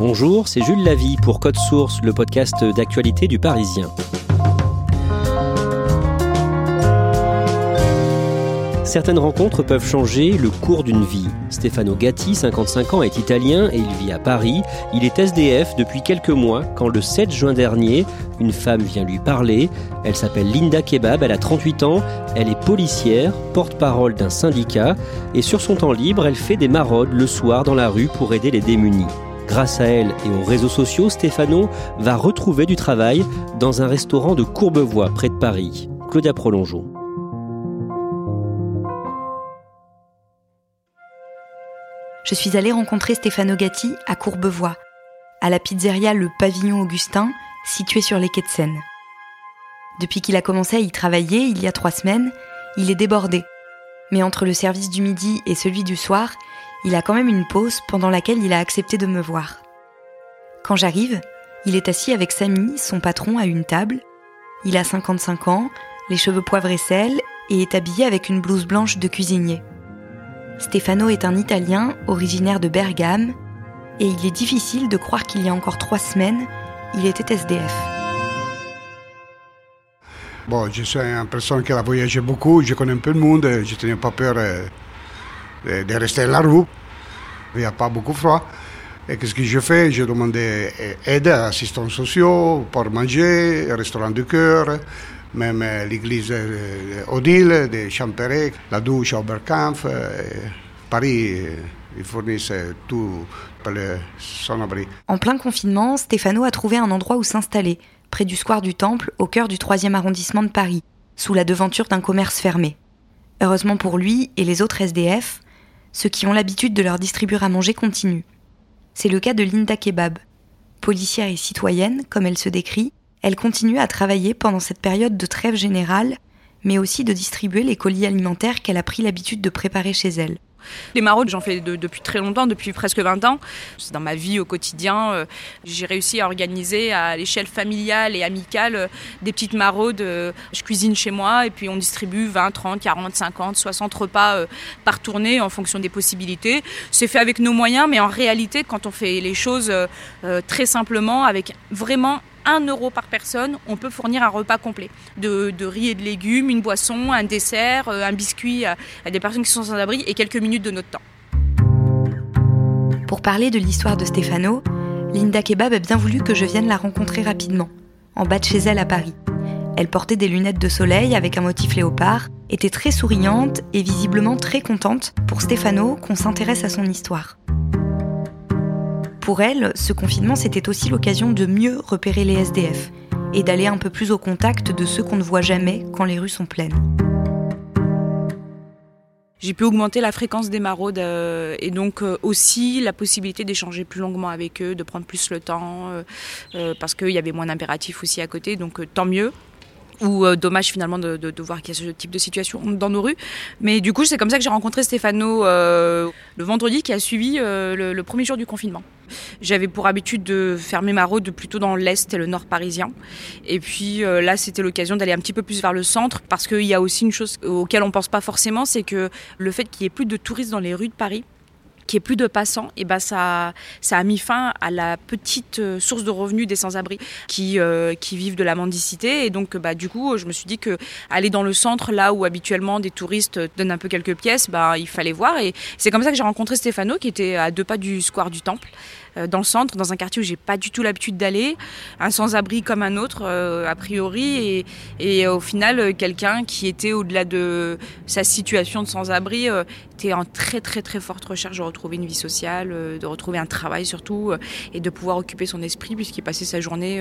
Bonjour, c'est Jules Lavie pour Code Source, le podcast d'actualité du Parisien. Certaines rencontres peuvent changer le cours d'une vie. Stefano Gatti, 55 ans, est italien et il vit à Paris. Il est SDF depuis quelques mois quand le 7 juin dernier, une femme vient lui parler. Elle s'appelle Linda Kebab, elle a 38 ans, elle est policière, porte-parole d'un syndicat et sur son temps libre, elle fait des maraudes le soir dans la rue pour aider les démunis. Grâce à elle et aux réseaux sociaux, Stefano va retrouver du travail dans un restaurant de Courbevoie, près de Paris. Claudia Prolongeau. Je suis allée rencontrer Stefano Gatti à Courbevoie, à la pizzeria Le Pavillon Augustin, située sur les quais de Seine. Depuis qu'il a commencé à y travailler, il y a trois semaines, il est débordé. Mais entre le service du midi et celui du soir, il a quand même une pause pendant laquelle il a accepté de me voir. Quand j'arrive, il est assis avec Samy, son patron, à une table. Il a 55 ans, les cheveux poivre et sel, et est habillé avec une blouse blanche de cuisinier. Stefano est un Italien originaire de Bergame, et il est difficile de croire qu'il y a encore trois semaines, il était SDF. Bon, je suis une personne qui a voyagé beaucoup, je connais un peu le monde, je n'ai pas peur de, de rester à la. Il n'y a pas beaucoup froid. Et qu'est-ce que je fais? Je demande aide à assistants sociaux pour manger, restaurant du cœur, même l'église Odile de Champéret, la douche Oberkampf. Paris, ils fournissent tout pour le son-abri. En plein confinement, Stéphano a trouvé un endroit où s'installer, près du square du Temple, au cœur du 3e arrondissement de Paris, sous la devanture d'un commerce fermé. Heureusement pour lui et les autres SDF, ceux qui ont l'habitude de leur distribuer à manger continuent. C'est le cas de Linda Kebab. Policière et citoyenne, comme elle se décrit, elle continue à travailler pendant cette période de trêve générale, mais aussi de distribuer les colis alimentaires qu'elle a pris l'habitude de préparer chez elle. Les maraudes, j'en fais depuis très longtemps, depuis presque 20 ans. Dans ma vie au quotidien. Euh, j'ai réussi à organiser à l'échelle familiale et amicale euh, des petites maraudes. Euh, je cuisine chez moi et puis on distribue 20, 30, 40, 50, 60 repas par tournée en fonction des possibilités. C'est fait avec nos moyens, mais en réalité, quand on fait les choses très simplement, avec vraiment 1 euro par personne, on peut fournir un repas complet de, riz et de légumes, une boisson, un dessert, euh, un biscuit à, des personnes qui sont sans abri et quelques minutes de notre temps. Pour parler de l'histoire de Stefano, Linda Kebab a bien voulu que je vienne la rencontrer rapidement, en bas de chez elle à Paris. Elle portait des lunettes de soleil avec un motif léopard, était très souriante et visiblement très contente pour Stefano qu'on s'intéresse à son histoire. Pour elle, ce confinement, c'était aussi l'occasion de mieux repérer les SDF et d'aller un peu plus au contact de ceux qu'on ne voit jamais quand les rues sont pleines. J'ai pu augmenter la fréquence des maraudes euh, et donc euh, aussi la possibilité d'échanger plus longuement avec eux, de prendre plus le temps, euh, parce qu'il y avait moins d'impératifs aussi à côté, donc tant mieux ou euh, dommage finalement de, de, voir qu'il y a ce type de situation dans nos rues. Mais du coup, c'est comme ça que j'ai rencontré Stéphano euh, le vendredi qui a suivi euh, le, premier jour du confinement. J'avais pour habitude de faire mes maraudes plutôt dans l'est et le nord parisien. Et puis là, c'était l'occasion d'aller un petit peu plus vers le centre parce qu'il y a aussi une chose auquel on pense pas forcément, c'est que le fait qu'il y ait plus de touristes dans les rues de Paris, qui est plus de passants, et ben ça, ça a mis fin à la petite euh, source de revenus des sans-abri qui, euh, qui vivent de la mendicité. Et donc, bah, du coup, je me suis dit que aller dans le centre, là où habituellement des touristes donnent un peu quelques pièces, bah, il fallait voir. Et c'est comme ça que j'ai rencontré Stéphano, qui était à deux pas du square du Temple. Euh, dans le centre, dans un quartier où j'ai pas du tout l'habitude d'aller, un sans-abri comme un autre euh, a priori, et, au final euh, quelqu'un qui était au-delà de sa situation de sans-abri était en très très très forte recherche de retrouver une vie sociale, de retrouver un travail surtout, et de pouvoir occuper son esprit puisqu'il passait sa journée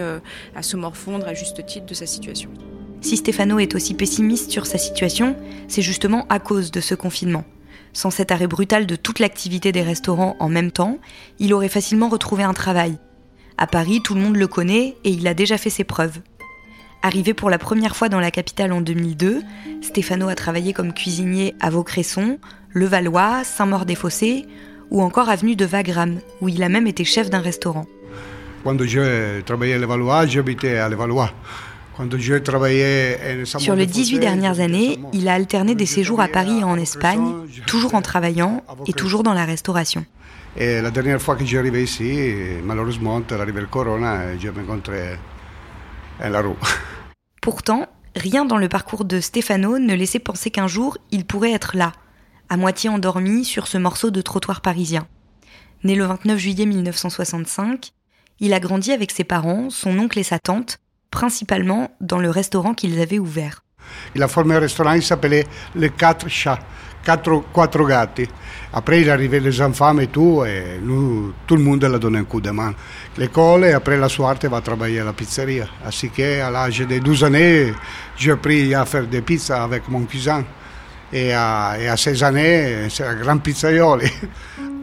à se morfondre à juste titre de sa situation. Si Stéphano est aussi pessimiste sur sa situation, c'est justement à cause de ce confinement. Sans cet arrêt brutal de toute l'activité des restaurants en même temps, il aurait facilement retrouvé un travail. À Paris, tout le monde le connaît et il a déjà fait ses preuves. Arrivé pour la première fois dans la capitale en 2002, Stéphano a travaillé comme cuisinier à Vaucresson, Levallois, Saint-Maur-des-Fossés ou encore avenue de Wagram, où il a même été chef d'un restaurant. Quand j'ai travaillé à Levallois, j'habitais à Levallois. Sur les 18 dernières années, il a alterné des séjours à Paris et en Espagne, toujours en travaillant et toujours dans la restauration. Et la dernière fois que j'arrivais ici, malheureusement, arrivé le corona et je me rencontré à la rue. Pourtant, rien dans le parcours de Stefano ne laissait penser qu'un jour, il pourrait être là, à moitié endormi sur ce morceau de trottoir parisien. Né le 29 juillet 1965, il a grandi avec ses parents, son oncle et sa tante, principalement dans le restaurant qu'ils avaient ouvert. Il a formé un restaurant qui s'appelait Les Quatre Chats, Quatre, quatre Gatti. Après, il arrivé les enfants et tout, et nous, tout le monde l'a donné un coup de main. L'école, et après la soirée, va travailler à la pizzeria. Ainsi qu'à l'âge de 12 ans, j'ai appris à faire des pizzas avec mon cousin. Et à, et à 16 années, c'est un grand pizzaiolo.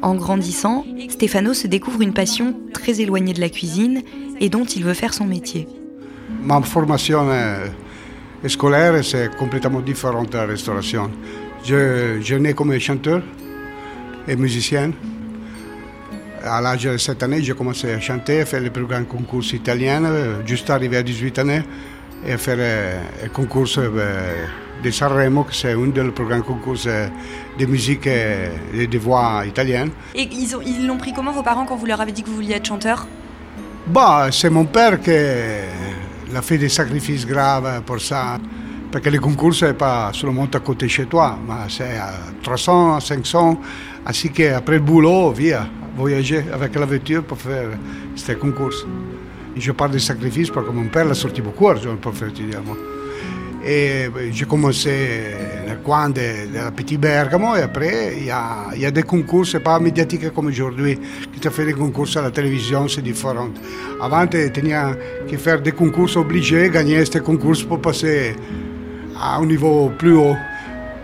En grandissant, Stefano se découvre une passion très éloignée de la cuisine et dont il veut faire son métier. Ma formation scolaire, c'est complètement différente de la restauration. Je, je nais comme chanteur et musicien. À l'âge de 7 années, j'ai commencé à chanter, à faire le plus grand concours italien, juste arrivé à 18 ans, et faire le concours de Sanremo, qui c'est un des plus grands concours de musique et de voix italiennes. Et ils l'ont pris comment vos parents quand vous leur avez dit que vous vouliez être chanteur? Bah, C'est mon père qui il a fait des sacrifices graves pour ça. Parce que le concours, ce n'est pas seulement à côté chez toi, mais c'est à 300, 500. Ainsi qu'après le boulot, via, voyager avec la voiture pour faire ce concours. je parle des sacrifices parce que mon père l'a sorti beaucoup d'argent pour faire étudier. Et j'ai commencé dans le coin de, la Petit Bergamo et après il y a, y a, des concours, c'est pas médiatique comme aujourd'hui, qui te fait des concours à la télévision, c'est différent. Avant, tu tenais que faire des concours obligés, gagner ces concours pour passer à un niveau plus haut.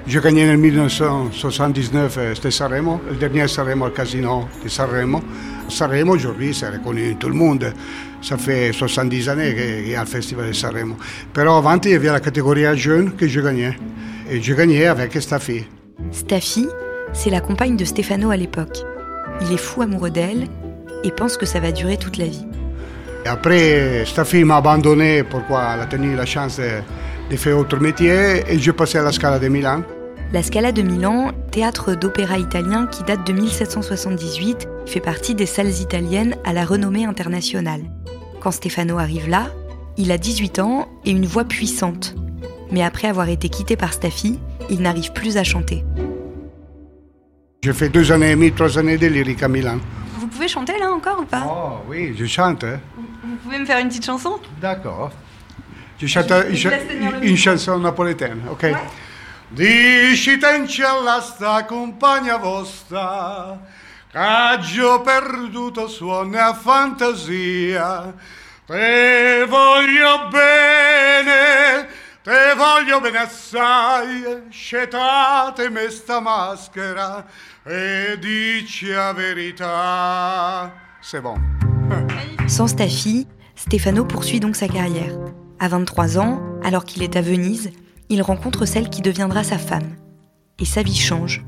J'ai gagné en 1979, c'était Sanremo, le dernier Sanremo al Casino de Sanremo. Sanremo aujourd'hui c'est reconnu tout le monde. Ça fait 70 années qu'il y a le festival de Sanremo. Però avant, il y avait la catégorie jeune que je gagnais. Et je gagnais avec Staffy. Staffy, c'est la compagne de Stefano à l'époque. Il est fou amoureux d'elle et pense que ça va durer toute la vie. Et après, Staffy m'a abandonné pourquoi elle a tenu la chance de, de faire autre métier et je passais à la Scala de Milan. La Scala de Milan, théâtre d'opéra italien qui date de 1778, fait partie des salles italiennes à la renommée internationale. Quand Stefano arrive là, il a 18 ans et une voix puissante. Mais après avoir été quitté par Staffy, il n'arrive plus à chanter. J'ai fait deux années et demie, trois années de lyrique à Milan. Vous pouvez chanter là encore ou pas? Oh oui, je chante. Hein. Vous pouvez me faire une petite chanson? D'accord. Je chante une, chanson napolitaine, ok la sta compagna vostra, caggio perduto suona a fantasia. Te voglio bene, te voglio bene assai, maschera e dici verità. Bon. Sans Staffy, Stefano poursuit donc sa carrière. À 23 ans, alors qu'il est à Venise, il rencontre celle qui deviendra sa femme. Et sa vie change.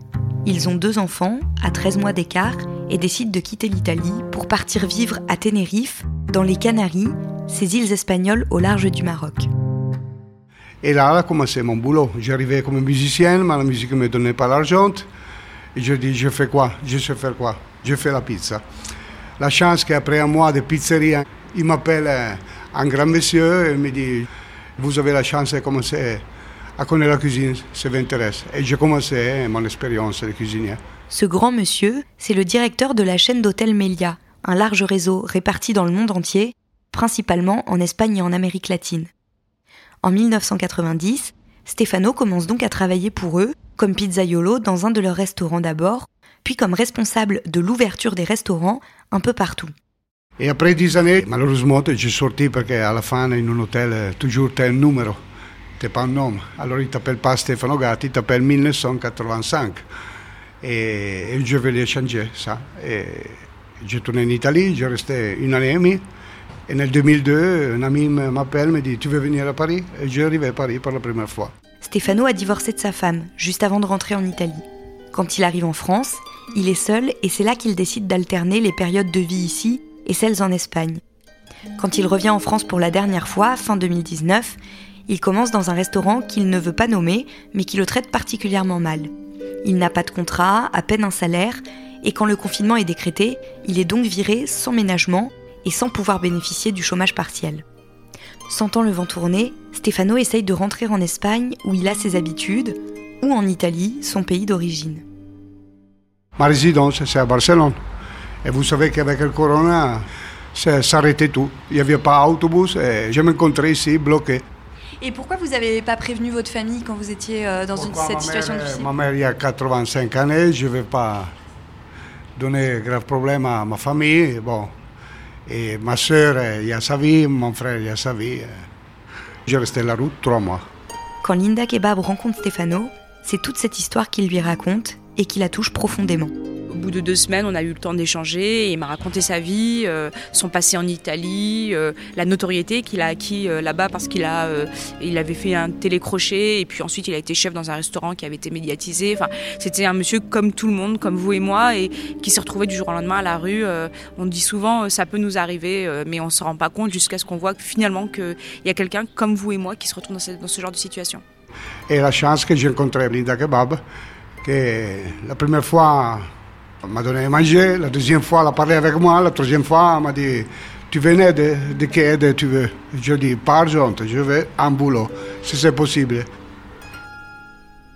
Ils ont deux enfants, à 13 mois d'écart, et décident de quitter l'Italie pour partir vivre à Tenerife, dans les Canaries, ces îles espagnoles au large du Maroc. Et là, a commencé mon boulot. J'arrivais comme musicien, mais la musique ne me donnait pas l'argent. Et je dis, je fais quoi? Je sais faire quoi? Je fais la pizza. La chance qu'après un mois de pizzeria, il m'appelle un grand monsieur et me dit, vous avez la chance de commencer à connaître la cuisine, ça vous intéresse. Et j'ai commencé mon expérience de cuisinier. Ce grand monsieur, c'est le directeur de la chaîne d'hôtels Melia, un large réseau réparti dans le monde entier, principalement en Espagne et en Amérique latine. En 1990, Stefano commence donc à travailler pour eux, comme pizzaiolo dans un de leurs restaurants d'abord, puis comme responsable de l'ouverture des restaurants un peu partout. Et après dix années, malheureusement, j'ai sorti parce qu'à la fin, in un hôtel, toujours tu un numéro, tu pas un nom. Alors il t'appelle pas Stefano Gatti, il t'appelle 1985. Et, je vais changer ça. Et j'ai tourné en Italie, j'ai resté une année et demie. Et en 2002, un ami m'appelle, me dit Tu veux venir à Paris? Et je arrivé à Paris pour la première fois. Stefano a divorcé de sa femme juste avant de rentrer en Italie. Quand il arrive en France, il est seul et c'est là qu'il décide d'alterner les périodes de vie ici et celles en Espagne. Quand il revient en France pour la dernière fois, fin 2019, il commence dans un restaurant qu'il ne veut pas nommer, mais qui le traite particulièrement mal. Il n'a pas de contrat, à peine un salaire, et quand le confinement est décrété, il est donc viré sans ménagement et sans pouvoir bénéficier du chômage partiel. Sentant le vent tourner, Stefano essaye de rentrer en Espagne où il a ses habitudes, ou en Italie, son pays d'origine. Ma résidence, c'est à Barcelone. Et vous savez qu'avec le corona, ça s'arrêtait tout. Il n'y avait pas d'autobus et je m'encontrais ici bloqué. Et pourquoi vous n'avez pas prévenu votre famille quand vous étiez euh, dans une, cette situation difficile? Ma mère, il y a 85 ans, je ne vais pas donner grave problème à ma famille. Bon. Et ma soeur, il y a sa vie, mon frère, il y a sa vie. Je resté à la route trois mois. Quand Linda Kebab rencontre Stefano, c'est toute cette histoire qu'il lui raconte et qui la touche profondément. Au bout de deux semaines, on a eu le temps d'échanger et il m'a raconté sa vie, euh, son passé en Italie, euh, la notoriété qu'il a acquis euh, là-bas parce qu'il a, avait fait un télécrochet et puis ensuite il a été chef dans un restaurant qui avait été médiatisé. Enfin, c'était un monsieur comme tout le monde, comme vous et moi, et qui s'est retrouvé du jour au lendemain à la rue. on dit souvent ça peut nous arriver, mais on ne se rend pas compte jusqu'à ce qu'on voit finalement qu'il y a quelqu'un comme vous et moi qui se retrouve dans ce genre de situation. Et la chance que j'ai rencontré Linda Kebab, que la première fois m'a donné à manger, la deuxième fois, elle a parlé avec moi, la troisième fois, elle m'a dit Tu venais de, de quelle aide tu veux Je dis Pas argent, je veux un boulot, si c'est possible.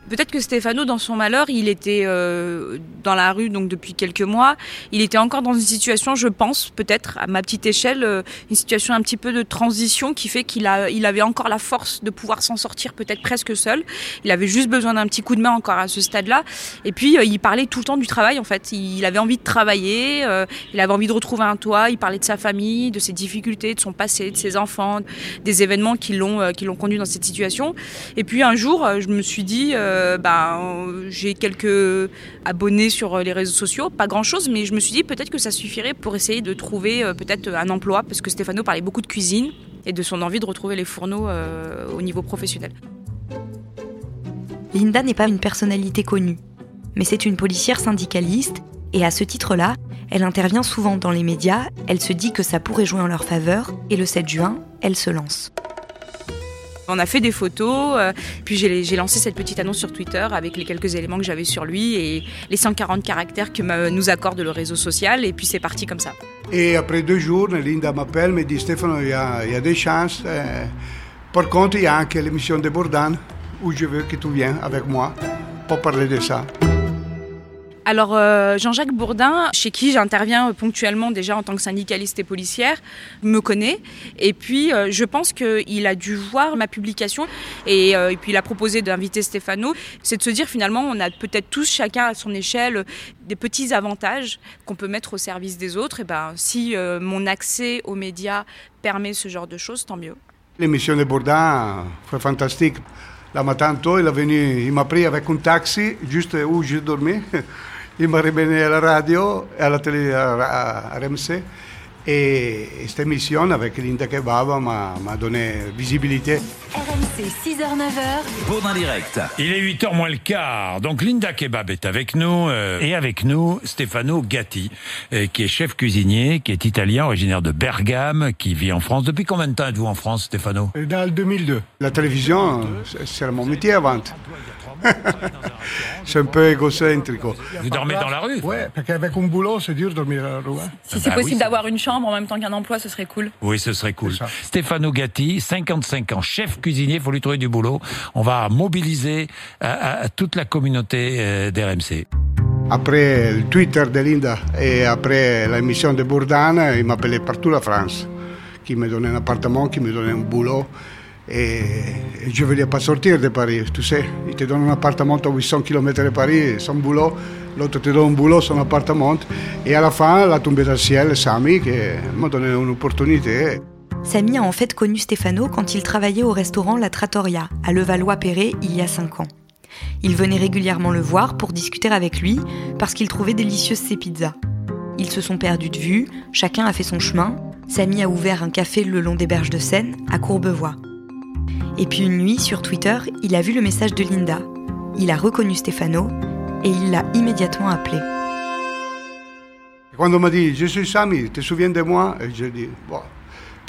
Peut-être que Stéphano, dans son malheur, il était euh, dans la rue donc depuis quelques mois. Il était encore dans une situation, je pense, peut-être à ma petite échelle, euh, une situation un petit peu de transition qui fait qu'il a, il avait encore la force de pouvoir s'en sortir, peut-être presque seul. Il avait juste besoin d'un petit coup de main encore à ce stade-là. Et puis, euh, il parlait tout le temps du travail. En fait, il avait envie de travailler. il avait envie de retrouver un toit. Il parlait de sa famille, de ses difficultés, de son passé, de ses enfants, des événements qui l'ont, qui l'ont conduit dans cette situation. Et puis un jour, je me suis dit euh, ben, j'ai quelques abonnés sur les réseaux sociaux, pas grand-chose, mais je me suis dit peut-être que ça suffirait pour essayer de trouver euh, peut-être un emploi, parce que Stéphano parlait beaucoup de cuisine et de son envie de retrouver les fourneaux euh, au niveau professionnel. Linda n'est pas une personnalité connue, mais c'est une policière syndicaliste, et à ce titre-là, elle intervient souvent dans les médias, elle se dit que ça pourrait jouer en leur faveur, et le 7 juin, elle se lance. On a fait des photos, euh, puis j'ai lancé cette petite annonce sur Twitter avec les quelques éléments que j'avais sur lui et les 140 caractères que nous accorde le réseau social, et puis c'est parti comme ça. Et après deux jours, Linda m'appelle, me dit Stéphane, il y, a, des chances. Euh, par contre, il y a aussi l'émission de Bourdan où je veux que tu viennes avec moi pour parler de ça. Alors euh, Jean-Jacques Bourdin, chez qui j'interviens ponctuellement déjà en tant que syndicaliste et policière, me connaît. Et puis euh, je pense qu'il a dû voir ma publication et, euh, puis il a proposé d'inviter Stéphano. C'est de se dire finalement on a peut-être tous chacun à son échelle des petits avantages qu'on peut mettre au service des autres. Et ben si mon accès aux médias permet ce genre de choses, tant mieux. L'émission de Bourdin, c'est fantastique. La matin tôt, il est venu, il m'a pris avec un taxi juste où je dormais. Il m'a ramené à la radio, à la télé, à, RMC. Et cette émission avec Linda Kebab m'a donné visibilité. RMC 6h-9h. Bourdin direct. Il est 8h moins le quart. Donc Linda Kebab est avec nous. euh, et avec nous, Stefano Gatti, euh, qui est chef cuisinier, qui est italien, originaire de Bergame, qui vit en France. Depuis combien de temps êtes-vous en France, Stefano? Dans le 2002. La télévision, c'est- c'est mon métier avant. c'est un peu égocentrique. Vous dormez dans la rue Ouais, parce qu'avec un boulot, c'est dur de dormir à la rue. hein. Si Ah c'est bah possible oui, d'avoir une chambre en même temps qu'un emploi, ce serait cool. Oui, ce serait cool. Stefano Gatti, 55 ans, chef cuisinier, faut lui trouver du boulot. On va mobiliser euh, à, à toute la communauté euh, d'RMC. Après le Twitter de Linda et après l'émission de Bourdin, il m'appelait partout la France, qui me donnait un appartement, qui me donnait un boulot. Et, je ne voulais pas sortir de Paris, tu sais. Il te donne un appartement à 800 km de Paris, son boulot. L'autre te donne un boulot, son appartement. Et à la fin, la tombée dans le ciel, Samy, qui m'a donné une opportunité. Samy a en fait connu Stefano quand il travaillait au restaurant La Trattoria, à Levallois-Perret, il y a 5 ans. Il venait régulièrement le voir pour discuter avec lui, parce qu'il trouvait délicieuses ses pizzas. Ils se sont perdus de vue, chacun a fait son chemin. Samy a ouvert un café le long des berges de Seine, à Courbevoie. Et puis une nuit, sur Twitter, il a vu le message de Linda. Il a reconnu Stefano et il l'a immédiatement appelé. Quand on m'a dit, je suis Samy, tu te souviens de moi? Et j'ai dit, bon.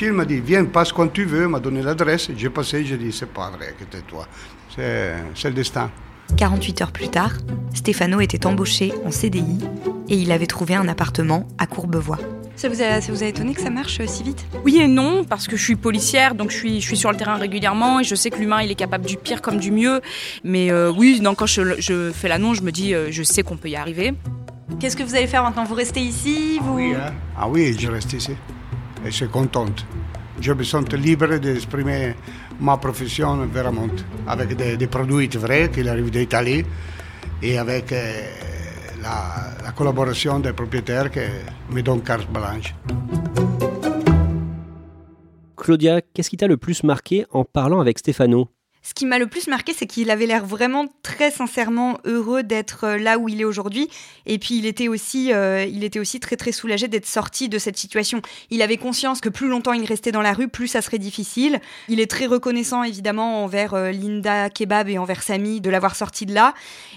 Il m'a dit, viens, passe quand tu veux, m'a donné l'adresse. J'ai passé, j'ai dit, c'est pas vrai que c'est toi. C'est c'est le destin. 48 heures plus tard, Stefano était embauché en CDI et il avait trouvé un appartement à Courbevoie. Ça vous a, ça vous a étonné que ça marche euh, si vite? Oui et non, parce que je suis policière, donc je suis, je suis sur le terrain régulièrement et je sais que l'humain, il est capable du pire comme du mieux. Mais euh, oui, non, quand je, je fais l'annonce, je me dis, euh, je sais qu'on peut y arriver. Qu'est-ce que vous allez faire maintenant? Vous restez ici vous... Oui, hein? Ah oui, je reste ici. Et je suis contente. Je me sens libre d'exprimer ma profession vraiment avec des, des produits vrais qui arrivent d'Italie et avec euh, la, la collaboration des propriétaires qui me donnent carte blanche. Claudia, qu'est-ce qui t'a le plus marqué en parlant avec Stefano? Ce qui m'a le plus marqué, c'est qu'il avait l'air vraiment très sincèrement heureux d'être euh, là où il est aujourd'hui. Et puis il était aussi, euh, il était aussi très très soulagé d'être sorti de cette situation. Il avait conscience que plus longtemps il restait dans la rue, plus ça serait difficile. Il est très reconnaissant évidemment envers euh, Linda Kebab et envers Samy de l'avoir sorti de là.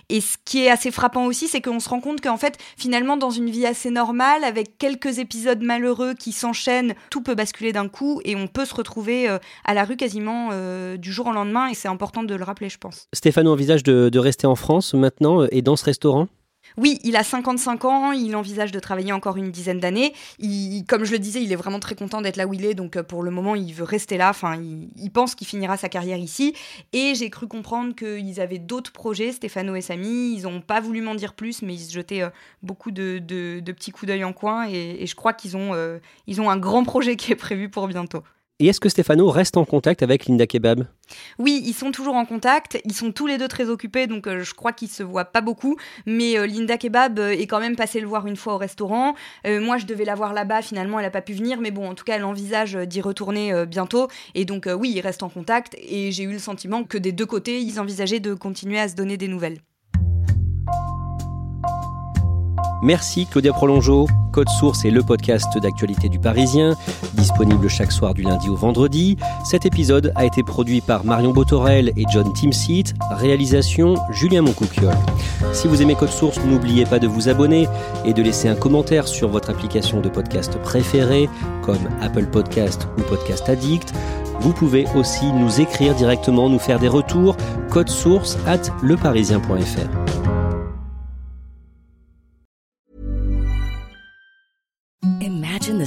Et ce qui est assez frappant aussi, c'est qu'on se rend compte qu'en fait, finalement, dans une vie assez normale, avec quelques épisodes malheureux qui s'enchaînent, tout peut basculer d'un coup et on peut se retrouver à la rue quasiment du jour au lendemain. Et c'est important de le rappeler, je pense. Stéphano envisage de, de rester en France maintenant euh, et dans ce restaurant? Oui, il a 55 ans, il envisage de travailler encore une dizaine d'années. Il- Comme je le disais, il est vraiment très content d'être là où il est, donc euh, pour le moment, il veut rester là. Enfin, il, il pense qu'il finira sa carrière ici. Et j'ai cru comprendre qu'ils avaient d'autres projets, Stéphano et Samy. Ils n'ont pas voulu m'en dire plus, mais ils se jetaient euh, beaucoup de, de- de petits coups d'œil en coin. Et, et je crois qu'ils ont, euh, ils ont un grand projet qui est prévu pour bientôt. Et est-ce que Stéphano reste en contact avec Linda Kebab? Oui, ils sont toujours en contact. Ils sont tous les deux très occupés, donc euh, je crois qu'ils se voient pas beaucoup. Mais euh, Linda Kebab euh, est quand même passée le voir une fois au restaurant. Moi, je devais la voir là-bas. Finalement, elle a pas pu venir, mais bon, en tout cas, elle envisage d'y retourner bientôt. Et donc, oui, ils restent en contact. Et j'ai eu le sentiment que des deux côtés, ils envisageaient de continuer à se donner des nouvelles. Merci Claudia Prolongeau. Code Source est le podcast d'actualité du Parisien, disponible chaque soir du lundi au vendredi. Cet épisode a été produit par Marion Botorel et John Timsit, réalisation Julien Moncouquiol. Si vous aimez Code Source, n'oubliez pas de vous abonner et de laisser un commentaire sur votre application de podcast préférée, comme Apple Podcast ou Podcast Addict. Vous pouvez aussi nous écrire directement, nous faire des retours, code source at leparisien.fr.